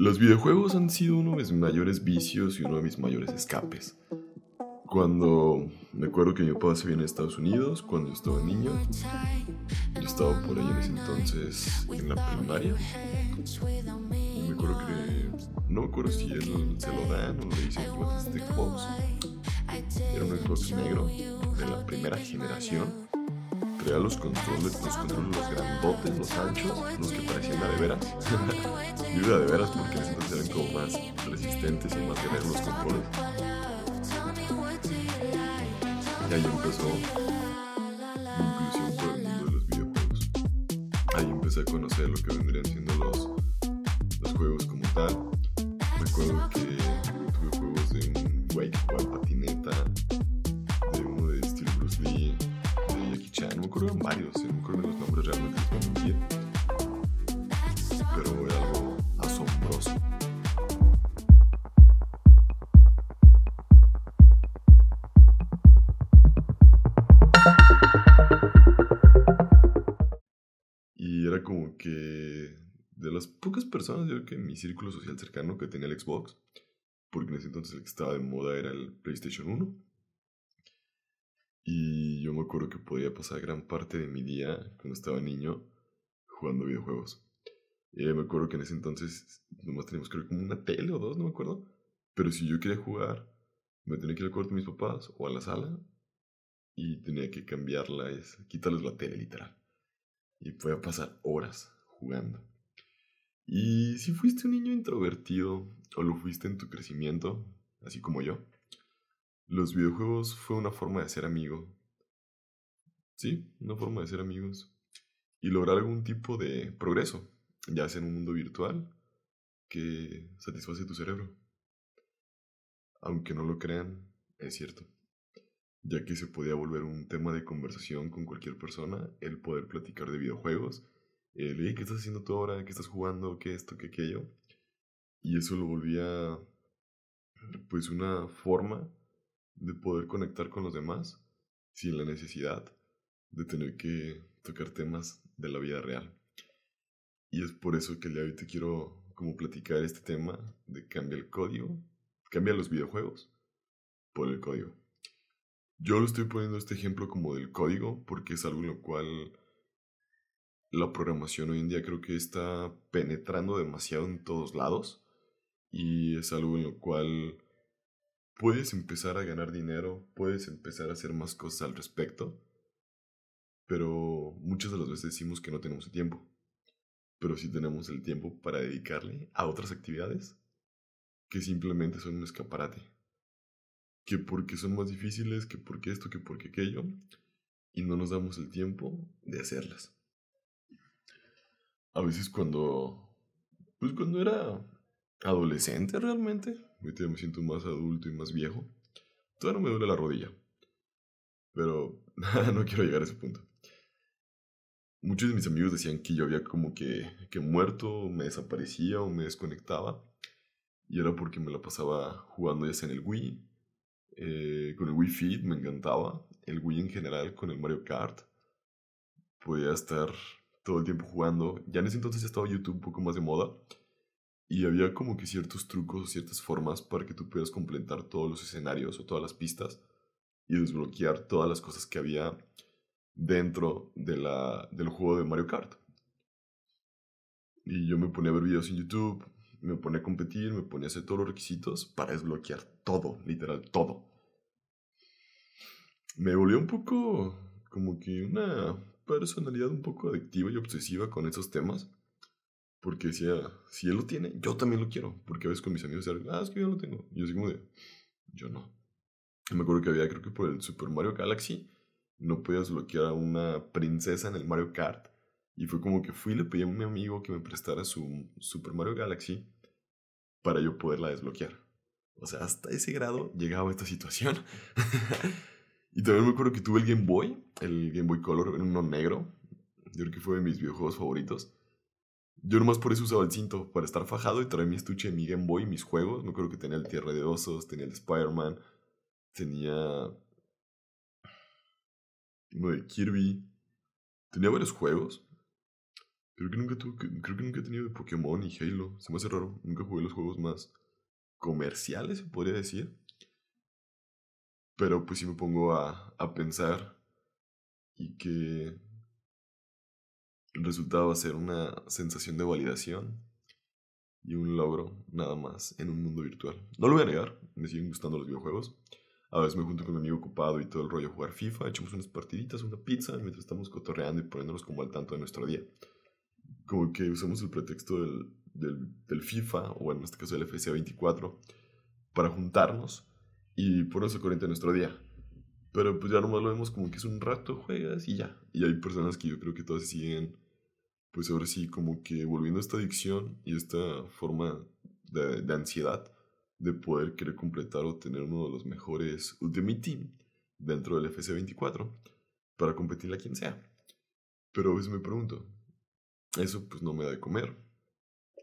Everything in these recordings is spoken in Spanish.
Los videojuegos han sido uno de mis mayores vicios y uno de mis mayores escapes. Cuando me acuerdo que mi papá se viene a Estados Unidos, cuando yo estaba niño, yo estaba por ahí en ese entonces en la primaria. Y me acuerdo que, no me acuerdo si él se lo dan o le dicen que este Xbox. Era un Xbox negro de la primera generación Traía los controles, los controles, los grandotes, los anchos, los que parecían de veras. Yo de veras porque en entonces eran como más resistentes y más guerreros los controles. Y ahí empezó mi inclusión por el mundo de los videojuegos. Ahí empecé a conocer lo que vendrían siendo los, los juegos como las pocas personas, yo creo que en mi círculo social cercano que tenía el Xbox, porque en ese entonces el que estaba de moda era el PlayStation 1 y yo me acuerdo que podía pasar gran parte de mi día cuando estaba niño jugando videojuegos. Y me acuerdo que en ese entonces nomás teníamos creo como una tele o dos, no me acuerdo. Pero si yo quería jugar, me tenía que ir al cuarto de mis papás o a la sala y tenía que cambiarla, es, quitarles la tele literal. Y podía pasar horas jugando. Y si fuiste un niño introvertido o lo fuiste en tu crecimiento, así como yo, los videojuegos fue una forma de ser amigo. Sí, una forma de ser amigos. Y lograr algún tipo de progreso, ya sea en un mundo virtual que satisface tu cerebro. Aunque no lo crean, es cierto. Ya que se podía volver un tema de conversación con cualquier persona, el poder platicar de videojuegos, el, ¿qué estás haciendo tú ahora? ¿Qué estás jugando? ¿Qué esto? ¿Qué aquello? Y eso lo volvía, pues, una forma de poder conectar con los demás sin la necesidad de tener que tocar temas de la vida real. Y es por eso que el día hoy te quiero como platicar este tema de cambia el código, cambia los videojuegos por el código. Yo lo estoy poniendo este ejemplo como del código porque es algo en lo cual la programación hoy en día creo que está penetrando demasiado en todos lados y es algo en lo cual puedes empezar a ganar dinero, puedes empezar a hacer más cosas al respecto, pero muchas de las veces decimos que no tenemos el tiempo. Pero sí tenemos el tiempo para dedicarle a otras actividades que simplemente son un escaparate. Que porque son más difíciles, que porque esto, que porque aquello, y no nos damos el tiempo de hacerlas. A veces cuando, pues cuando era adolescente realmente, Ahorita me siento más adulto y más viejo. Todavía no me duele la rodilla. Pero no quiero llegar a ese punto. Muchos de mis amigos decían que yo había como que, que muerto, me desaparecía o me desconectaba. Y era porque me la pasaba jugando ya sea en el Wii, eh, con el Wii Fit me encantaba, el Wii en general con el Mario Kart. Podía estar todo el tiempo jugando. Ya en ese entonces ya estaba YouTube un poco más de moda. Y había como que ciertos trucos o ciertas formas para que tú pudieras completar todos los escenarios o todas las pistas y desbloquear todas las cosas que había dentro de la, del juego de Mario Kart. Y yo me ponía a ver videos en YouTube, me ponía a competir, me ponía a hacer todos los requisitos para desbloquear todo, literal, todo. Me volvió un poco como que una personalidad un poco adictiva y obsesiva con esos temas. Porque decía, si él lo tiene, yo también lo quiero. Porque a veces con mis amigos decían, ah, es que yo lo tengo. Y yo así como de, yo no. Y me acuerdo que había, creo que por el Super Mario Galaxy, no podías bloquear a una princesa en el Mario Kart. Y fue como que fui y le pedí a mi amigo que me prestara su Super Mario Galaxy para yo poderla desbloquear. O sea, hasta ese grado llegaba esta situación. y también me acuerdo que tuve el Game Boy, el Game Boy Color, en uno negro. Yo creo que fue de mis videojuegos favoritos. Yo nomás por eso usaba el cinto, para estar fajado y traer mi estuche de mi Game Boy mis juegos. Me acuerdo que tenía el Tierra de Osos, tenía el Spider-Man, tenía uno de Kirby. Tenía varios juegos Creo que nunca tuve, creo que nunca he tenido de Pokémon y Halo. Se me hace raro. Nunca jugué los juegos más comerciales, se podría decir. Pero pues si me pongo a, a pensar y que el resultado va a ser una sensación de validación y un logro nada más en un mundo virtual. No lo voy a negar, me siguen gustando los videojuegos. A veces me junto con mi amigo ocupado y todo el rollo a jugar FIFA, echamos unas partiditas, una pizza, mientras estamos cotorreando y poniéndonos como al tanto de nuestro día. Como que usamos el pretexto del, del, FIFA, o en este caso del FC 24, para juntarnos y ponernos al corriente nuestro día. Pero pues ya nomás lo vemos como que es un rato, juegas y ya. Y hay personas que yo creo que todas siguen, pues ahora sí, como que volviendo a esta adicción y esta forma de, de ansiedad de poder querer completar o tener uno de los mejores Ultimate Team dentro del FC24 para competir a quien sea. Pero a veces me pregunto, eso pues no me da de comer,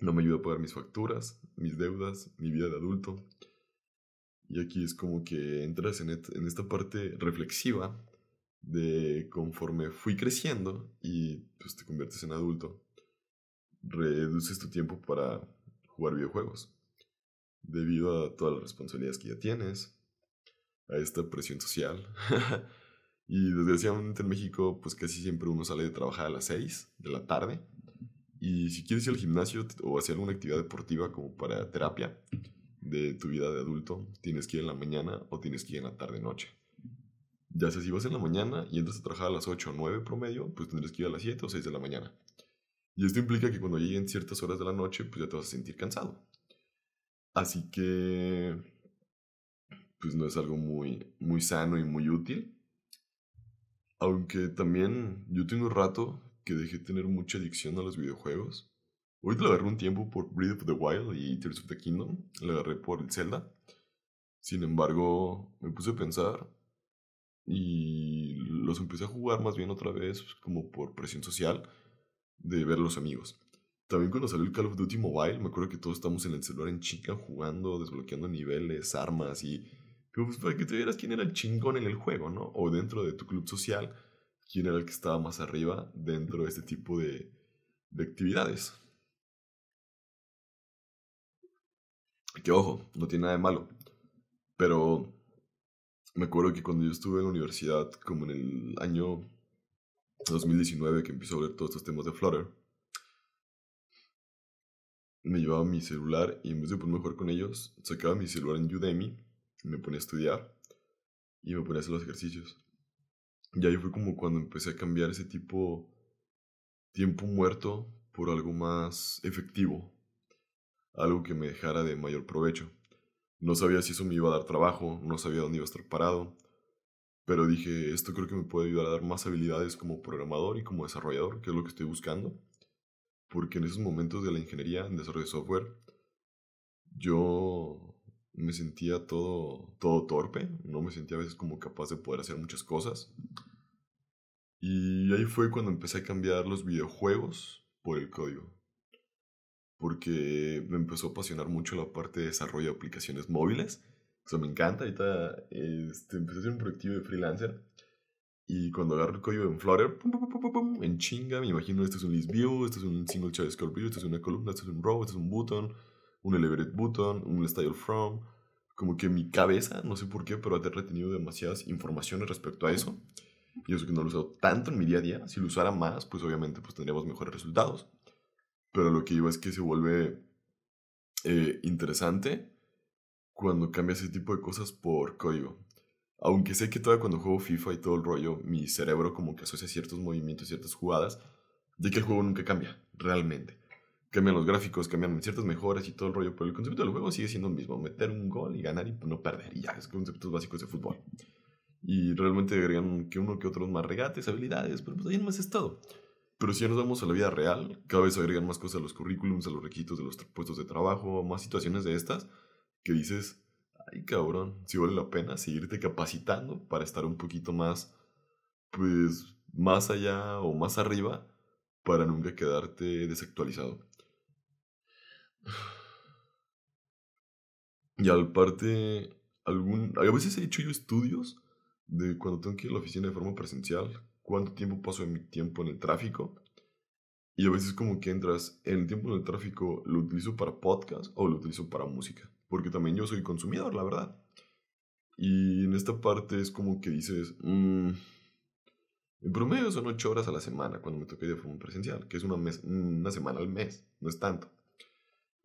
no me ayuda a pagar mis facturas, mis deudas, mi vida de adulto. Y aquí es como que entras en, en esta parte reflexiva de conforme fui creciendo y pues te conviertes en adulto, reduces tu tiempo para jugar videojuegos debido a todas las responsabilidades que ya tienes, a esta presión social. y desgraciadamente en México, pues casi siempre uno sale de trabajar a las 6 de la tarde. Y si quieres ir al gimnasio o hacer alguna actividad deportiva como para terapia de tu vida de adulto, tienes que ir en la mañana o tienes que ir en la tarde-noche. Ya sea si vas en la mañana y entras a trabajar a las 8 o 9 promedio, pues tendrás que ir a las 7 o 6 de la mañana. Y esto implica que cuando lleguen ciertas horas de la noche, pues ya te vas a sentir cansado. Así que, pues no es algo muy, muy sano y muy útil. Aunque también yo tengo rato que dejé tener mucha adicción a los videojuegos. Ahorita le agarré un tiempo por Breath of the Wild y Tears of the Kingdom. Le agarré por el Zelda. Sin embargo, me puse a pensar y los empecé a jugar más bien otra vez como por presión social de ver a los amigos. También cuando salió el Call of Duty Mobile, me acuerdo que todos estamos en el celular en chica jugando, desbloqueando niveles, armas y... Pues para que te vieras quién era el chingón en el juego, ¿no? O dentro de tu club social, quién era el que estaba más arriba dentro de este tipo de actividades. Que ojo, no tiene nada de malo. Pero me acuerdo que cuando yo estuve en la universidad, como en el año 2019, que empezó a ver todos estos temas de Flutter, me llevaba mi celular y en vez de ponerme a con ellos, sacaba mi celular en Udemy, me ponía a estudiar y me ponía a hacer los ejercicios. Y ahí fue como cuando empecé a cambiar ese tipo tiempo muerto por algo más efectivo, algo que me dejara de mayor provecho. No sabía si eso me iba a dar trabajo, no sabía dónde iba a estar parado, pero dije, esto creo que me puede ayudar a dar más habilidades como programador y como desarrollador, que es lo que estoy buscando porque en esos momentos de la ingeniería en desarrollo de software yo me sentía todo, todo torpe, no me sentía a veces como capaz de poder hacer muchas cosas. Y ahí fue cuando empecé a cambiar los videojuegos por el código. Porque me empezó a apasionar mucho la parte de desarrollo de aplicaciones móviles. Eso me encanta. Ahorita este, empecé a hacer un proyectivo de freelancer y cuando agarro el código en Flutter, en chinga, me imagino, este es un list view, este es un single child score view, este es una columna, este es un row, este es un button, un elevated button, un style from. Como que mi cabeza, no sé por qué, pero ha retenido demasiadas informaciones respecto a eso. Y eso que no lo he usado tanto en mi día a día. Si lo usara más, pues obviamente pues tendríamos mejores resultados. Pero lo que iba es que se vuelve eh, interesante cuando cambia ese tipo de cosas por código. Aunque sé que todavía cuando juego FIFA y todo el rollo, mi cerebro como que asocia ciertos movimientos, ciertas jugadas, de que el juego nunca cambia, realmente. Cambian los gráficos, cambian ciertas mejoras y todo el rollo, pero el concepto del juego sigue siendo el mismo, meter un gol y ganar y no perder, y ya, es conceptos básicos de fútbol. Y realmente agregan que uno que otros más regates, habilidades, pero pues ahí más es todo. Pero si ya nos vamos a la vida real, cada vez agregan más cosas a los currículums, a los requisitos de los puestos de trabajo, más situaciones de estas, que dices, ay cabrón, si vale la pena seguirte capacitando para estar un poquito más, pues, más allá o más arriba para nunca quedarte desactualizado. Y al parte, algún, a veces he hecho yo estudios de cuando tengo que ir a la oficina de forma presencial, cuánto tiempo paso de mi tiempo en el tráfico. Y a veces como que entras, en el tiempo del tráfico lo utilizo para podcast o lo utilizo para música. Porque también yo soy consumidor, la verdad. Y en esta parte es como que dices, mmm, en promedio son 8 horas a la semana cuando me toca ir de forma presencial, que es una, mes, una semana al mes, no es tanto.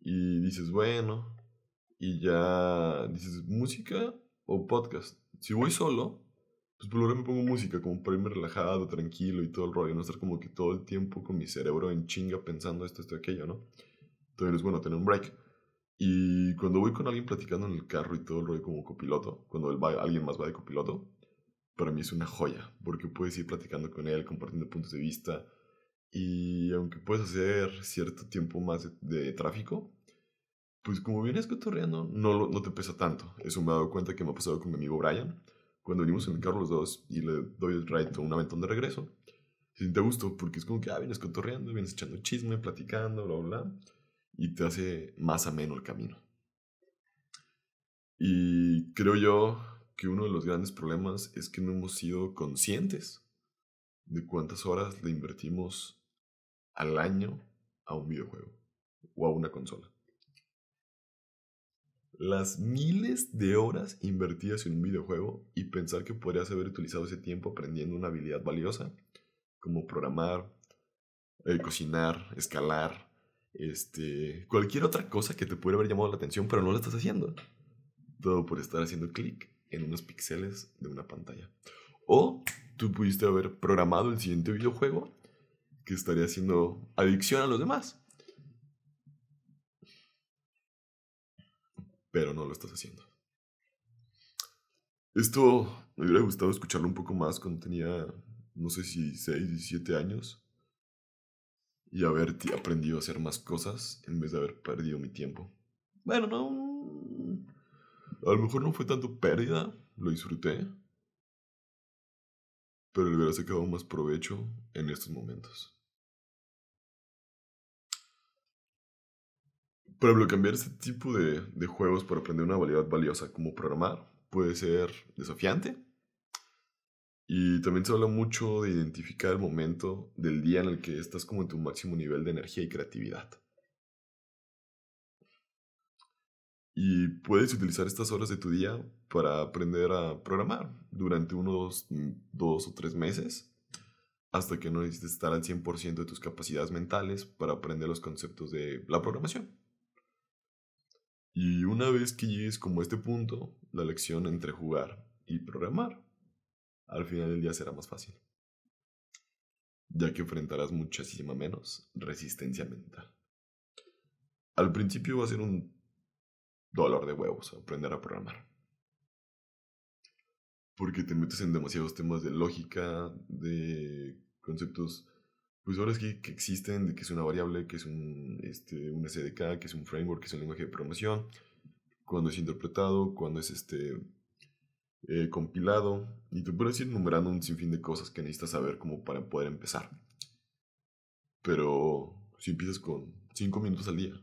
Y dices, bueno, y ya dices, música o podcast. Si voy solo, pues por lo me pongo música, como para irme relajado, tranquilo y todo el rollo, no estar como que todo el tiempo con mi cerebro en chinga pensando esto, esto, aquello, ¿no? Entonces es bueno tener un break. Y cuando voy con alguien platicando en el carro y todo el rollo como copiloto, cuando alguien más va de copiloto, para mí es una joya, porque puedes ir platicando con él, compartiendo puntos de vista, y aunque puedes hacer cierto tiempo más de, tráfico, pues como vienes cotorreando, no, no te pesa tanto. Eso me he dado cuenta que me ha pasado con mi amigo Brian cuando venimos en el carro los dos y le doy el ride un aventón de regreso, se siente gusto porque es como que, ah, vienes cotorreando, vienes echando chisme, platicando, bla, bla, bla, y te hace más ameno el camino. Y creo yo que uno de los grandes problemas es que no hemos sido conscientes de cuántas horas le invertimos al año a un videojuego o a una consola las miles de horas invertidas en un videojuego y pensar que podrías haber utilizado ese tiempo aprendiendo una habilidad valiosa como programar, eh, cocinar, escalar, este, cualquier otra cosa que te pudiera haber llamado la atención, pero no lo estás haciendo. Todo por estar haciendo clic en unos píxeles de una pantalla. O tú pudiste haber programado el siguiente videojuego que estaría haciendo adicción a los demás. Pero no lo estás haciendo. Esto me hubiera gustado escucharlo un poco más cuando tenía, no sé si 6, 17 años. Y haber aprendido a hacer más cosas en vez de haber perdido mi tiempo. Bueno, no. A lo mejor no fue tanto pérdida, lo disfruté. Pero le hubiera sacado más provecho en estos momentos. Por ejemplo, cambiar este tipo de, de juegos para aprender una habilidad valiosa como programar puede ser desafiante. Y también se habla mucho de identificar el momento del día en el que estás como en tu máximo nivel de energía y creatividad. Y puedes utilizar estas horas de tu día para aprender a programar durante unos dos o tres meses, hasta que no necesites estar al 100% de tus capacidades mentales para aprender los conceptos de la programación. Y una vez que llegues como a este punto, la lección entre jugar y programar, al final del día será más fácil, ya que enfrentarás muchísima menos resistencia mental. Al principio va a ser un dolor de huevos aprender a programar. Porque te metes en demasiados temas de lógica, de conceptos pues ahora es que, existen, de que es una variable, que es un, este, un SDK, que es un framework, que es un lenguaje de programación, cuando es interpretado, cuando es este, eh, compilado, y te puedes ir numerando un sinfín de cosas que necesitas saber como para poder empezar. Pero si empiezas con 5 minutos al día,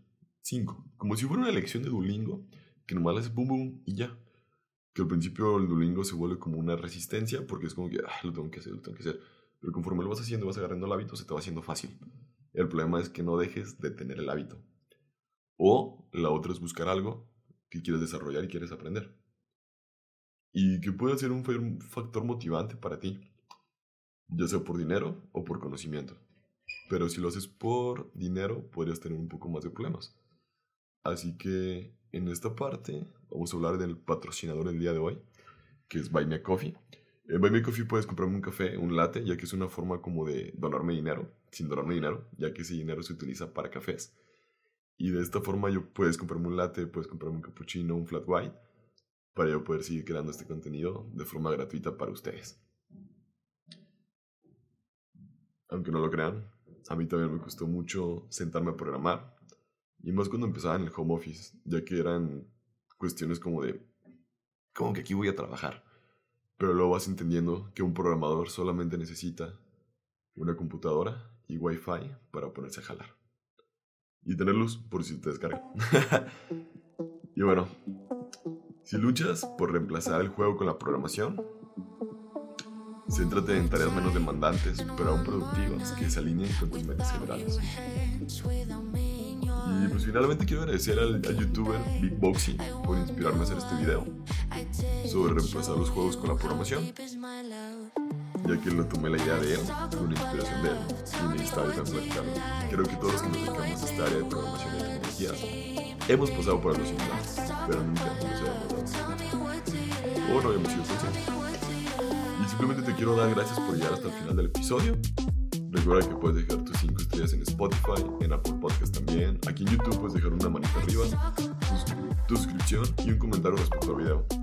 5, como si fuera una lección de Duolingo, que nomás le haces boom boom y ya. Que al principio el Duolingo se vuelve como una resistencia, porque es como que, ah, lo tengo que hacer, lo tengo que hacer pero conforme lo vas haciendo, vas agarrando el hábito, se te va haciendo fácil. El problema es que no dejes de tener el hábito. O la otra es buscar algo que quieres desarrollar y quieres aprender. Y que puede ser un factor motivante para ti, ya sea por dinero o por conocimiento. Pero si lo haces por dinero, podrías tener un poco más de problemas. Así que en esta parte vamos a hablar del patrocinador del día de hoy, que es Buy Me Coffee. En Buy Me Coffee puedes comprarme un café, un latte, ya que es una forma como de donarme dinero, sin donarme dinero, ya que ese dinero se utiliza para cafés. Y de esta forma yo puedes comprarme un latte, puedes comprarme un cappuccino, un flat white, para yo poder seguir creando este contenido de forma gratuita para ustedes. Aunque no lo crean, a mí también me costó mucho sentarme a programar, y más cuando empezaba en el home office, ya que eran cuestiones como de, como que aquí voy a trabajar pero luego vas entendiendo que un programador solamente necesita una computadora y wifi para ponerse a jalar. Y tener luz por si te descarga. y bueno, si luchas por reemplazar el juego con la programación, Céntrate en tareas menos demandantes, pero aún productivas, que se alineen con tus metas generales. Y pues finalmente quiero agradecer al, al youtuber Big Boxy por inspirarme a hacer este video sobre reemplazar los juegos con la programación, ya que lo tomé la idea de él, con la inspiración de él, y necesitaba platicarlo. Creo que todos los que nos dedicamos a esta área de programación y tecnologías hemos pasado por algo similar, pero nunca nos hemos dado. O no hemos sido conscientes. Y simplemente te quiero dar gracias por llegar hasta el final del episodio. Recuerda que puedes dejar tus 5 estrellas en Spotify, en Apple Podcast también. Aquí en YouTube puedes dejar una manita arriba, tu suscripción y un comentario respecto al video.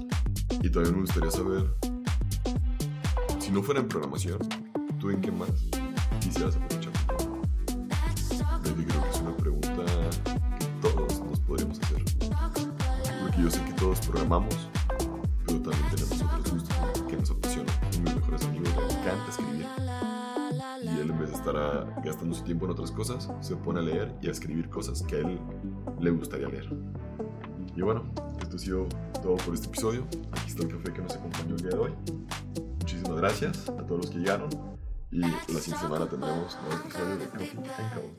Y también me gustaría saber, si no fuera en programación, ¿tú en qué más quisieras aprovechar? Yo creo que es una pregunta que todos nos podríamos hacer. Porque yo sé que todos programamos, pero también tenemos otros gustos que nos apasionan. Uno de mis mejores amigos le encanta escribir. Y él en vez de estar a- gastando su tiempo en otras cosas, se pone a leer y a escribir cosas que a él le gustaría leer. Y bueno, esto ha sido todo por este episodio. Aquí está el café que nos acompañó el día de hoy. Muchísimas gracias a todos los que llegaron. Y la siguiente semana tendremos nuevo episodio de Coffee and Code.